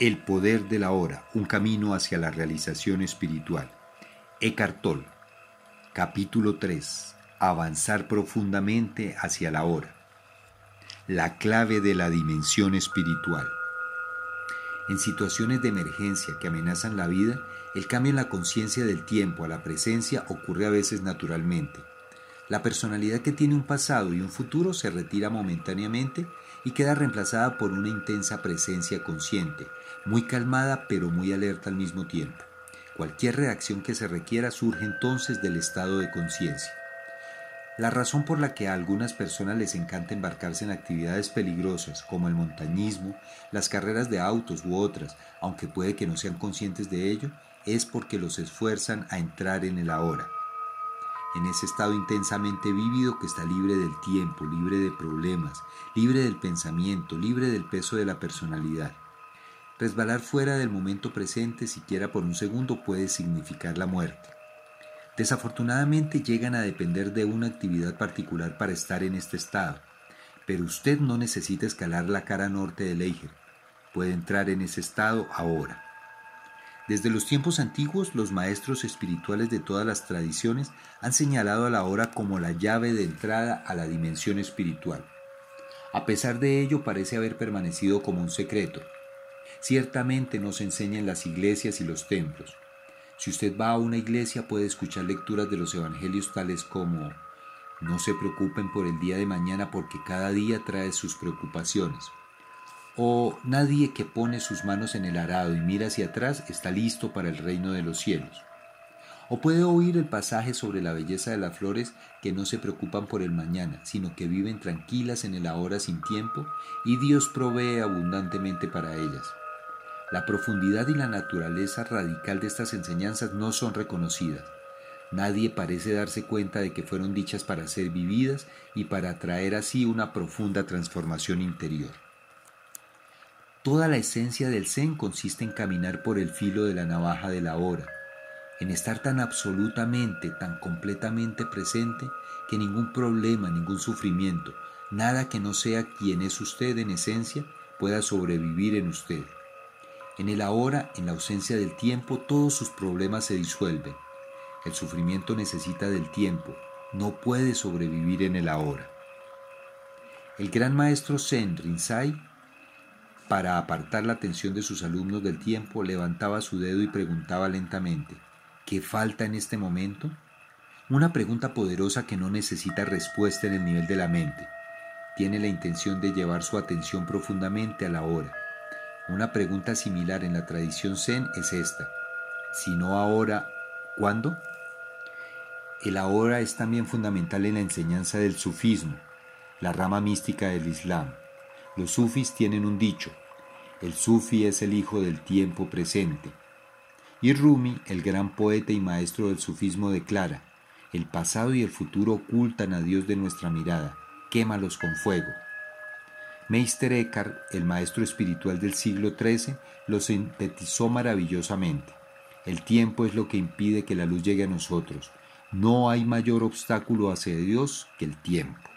El poder de la hora, un camino hacia la realización espiritual. Eckhart. Capítulo 3. Avanzar profundamente hacia la hora. La clave de la dimensión espiritual. En situaciones de emergencia que amenazan la vida, el cambio en la conciencia del tiempo a la presencia ocurre a veces naturalmente. La personalidad que tiene un pasado y un futuro se retira momentáneamente y queda reemplazada por una intensa presencia consciente, muy calmada pero muy alerta al mismo tiempo. Cualquier reacción que se requiera surge entonces del estado de conciencia. La razón por la que a algunas personas les encanta embarcarse en actividades peligrosas como el montañismo, las carreras de autos u otras, aunque puede que no sean conscientes de ello, es porque los esfuerzan a entrar en el ahora. En ese estado intensamente vívido que está libre del tiempo, libre de problemas, libre del pensamiento, libre del peso de la personalidad. Resbalar fuera del momento presente siquiera por un segundo puede significar la muerte. Desafortunadamente llegan a depender de una actividad particular para estar en este estado, pero usted no necesita escalar la cara norte del Eiger, puede entrar en ese estado ahora. Desde los tiempos antiguos, los maestros espirituales de todas las tradiciones han señalado a la hora como la llave de entrada a la dimensión espiritual. A pesar de ello, parece haber permanecido como un secreto, ciertamente nos enseña en las iglesias y los templos. Si usted va a una iglesia puede escuchar lecturas de los evangelios tales como no se preocupen por el día de mañana porque cada día trae sus preocupaciones. O nadie que pone sus manos en el arado y mira hacia atrás está listo para el reino de los cielos. O puede oír el pasaje sobre la belleza de las flores que no se preocupan por el mañana, sino que viven tranquilas en el ahora sin tiempo y Dios provee abundantemente para ellas. La profundidad y la naturaleza radical de estas enseñanzas no son reconocidas. Nadie parece darse cuenta de que fueron dichas para ser vividas y para traer así una profunda transformación interior. Toda la esencia del Zen consiste en caminar por el filo de la navaja de la hora, en estar tan absolutamente, tan completamente presente que ningún problema, ningún sufrimiento, nada que no sea quien es usted en esencia, pueda sobrevivir en usted. En el ahora, en la ausencia del tiempo, todos sus problemas se disuelven. El sufrimiento necesita del tiempo, no puede sobrevivir en el ahora. El gran maestro Zen Rinzai, para apartar la atención de sus alumnos del tiempo, levantaba su dedo y preguntaba lentamente, ¿qué falta en este momento? Una pregunta poderosa que no necesita respuesta en el nivel de la mente. Tiene la intención de llevar su atención profundamente a la hora una pregunta similar en la tradición zen es esta. Si no ahora, ¿cuándo? El ahora es también fundamental en la enseñanza del sufismo, la rama mística del Islam. Los sufis tienen un dicho, el sufi es el hijo del tiempo presente. Y Rumi, el gran poeta y maestro del sufismo, declara, el pasado y el futuro ocultan a Dios de nuestra mirada, quémalos con fuego. Meister Eckhart, el maestro espiritual del siglo XIII, lo sintetizó maravillosamente. El tiempo es lo que impide que la luz llegue a nosotros. No hay mayor obstáculo hacia Dios que el tiempo.